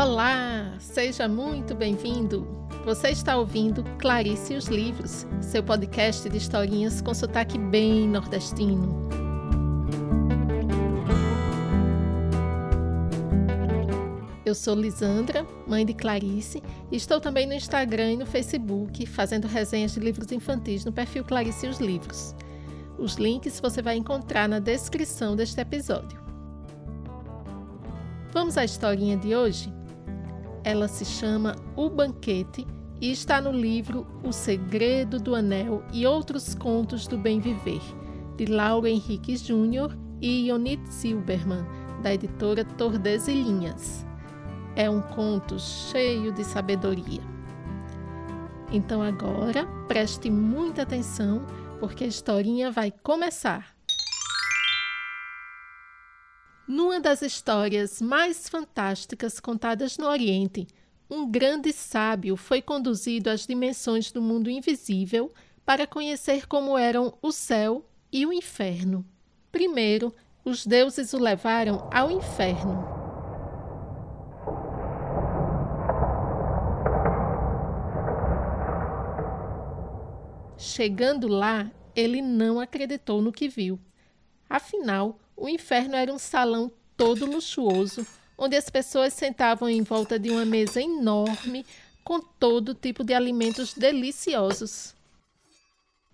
Olá, seja muito bem-vindo. Você está ouvindo Clarice e os Livros, seu podcast de historinhas com sotaque bem nordestino. Eu sou Lisandra, mãe de Clarice, e estou também no Instagram e no Facebook fazendo resenhas de livros infantis no perfil Clarice e os Livros. Os links você vai encontrar na descrição deste episódio. Vamos à historinha de hoje? Ela se chama O Banquete e está no livro O Segredo do Anel e Outros Contos do Bem Viver, de Lauro Henrique Júnior e Ionit Silberman, da editora Tordesilhinhas é um conto cheio de sabedoria. Então agora preste muita atenção, porque a historinha vai começar. Numa das histórias mais fantásticas contadas no Oriente, um grande sábio foi conduzido às dimensões do mundo invisível para conhecer como eram o céu e o inferno. Primeiro, os deuses o levaram ao inferno. Chegando lá, ele não acreditou no que viu. Afinal, o inferno era um salão todo luxuoso, onde as pessoas sentavam em volta de uma mesa enorme com todo tipo de alimentos deliciosos.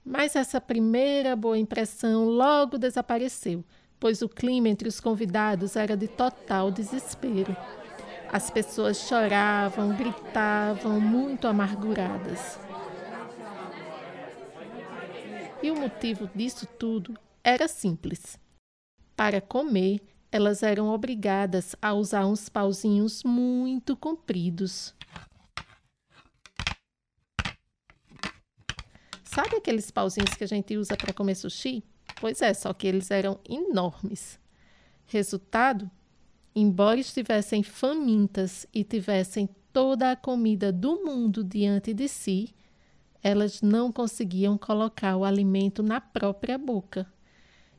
Mas essa primeira boa impressão logo desapareceu, pois o clima entre os convidados era de total desespero. As pessoas choravam, gritavam, muito amarguradas. E o motivo disso tudo era simples. Para comer, elas eram obrigadas a usar uns pauzinhos muito compridos. Sabe aqueles pauzinhos que a gente usa para comer sushi? Pois é, só que eles eram enormes. Resultado? Embora estivessem famintas e tivessem toda a comida do mundo diante de si, elas não conseguiam colocar o alimento na própria boca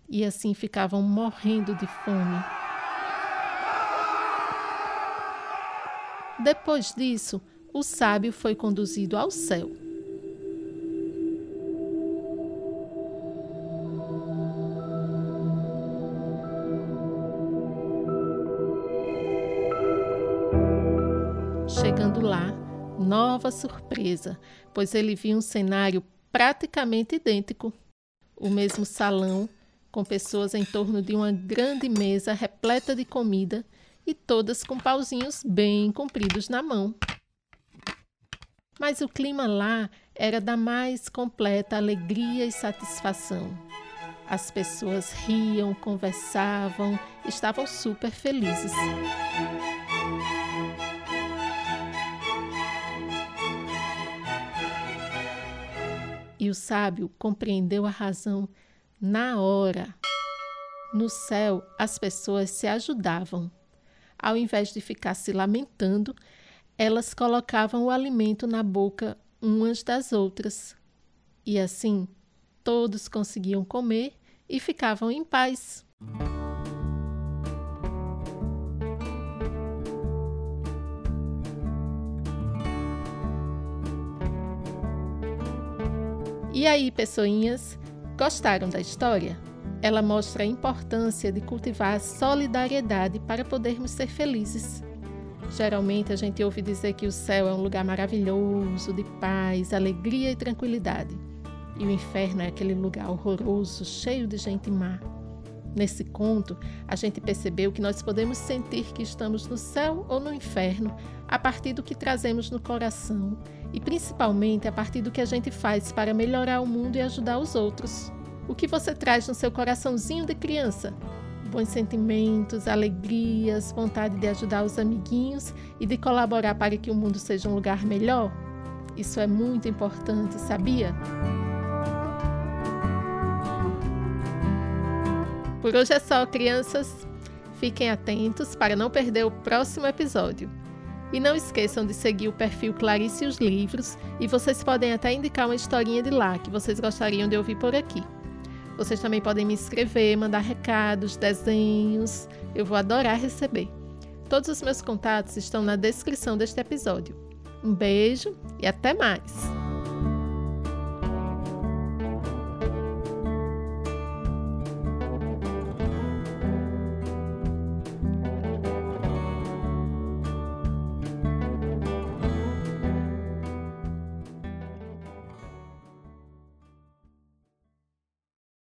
e assim ficavam morrendo de fome. Depois disso, o sábio foi conduzido ao céu. Chegando lá, nova surpresa, pois ele viu um cenário praticamente idêntico. O mesmo salão, com pessoas em torno de uma grande mesa repleta de comida e todas com pauzinhos bem compridos na mão. Mas o clima lá era da mais completa alegria e satisfação. As pessoas riam, conversavam, estavam super felizes. E o sábio compreendeu a razão na hora. No céu, as pessoas se ajudavam. Ao invés de ficar se lamentando, elas colocavam o alimento na boca umas das outras. E assim, todos conseguiam comer e ficavam em paz. E aí, pessoinhas, gostaram da história? Ela mostra a importância de cultivar a solidariedade para podermos ser felizes. Geralmente a gente ouve dizer que o céu é um lugar maravilhoso, de paz, alegria e tranquilidade. E o inferno é aquele lugar horroroso, cheio de gente má. Nesse conto, a gente percebeu que nós podemos sentir que estamos no céu ou no inferno a partir do que trazemos no coração e principalmente a partir do que a gente faz para melhorar o mundo e ajudar os outros. O que você traz no seu coraçãozinho de criança? Bons sentimentos, alegrias, vontade de ajudar os amiguinhos e de colaborar para que o mundo seja um lugar melhor? Isso é muito importante, sabia? Por hoje é só, crianças. Fiquem atentos para não perder o próximo episódio. E não esqueçam de seguir o perfil Clarice e os Livros e vocês podem até indicar uma historinha de lá que vocês gostariam de ouvir por aqui. Vocês também podem me escrever, mandar recados, desenhos. Eu vou adorar receber. Todos os meus contatos estão na descrição deste episódio. Um beijo e até mais!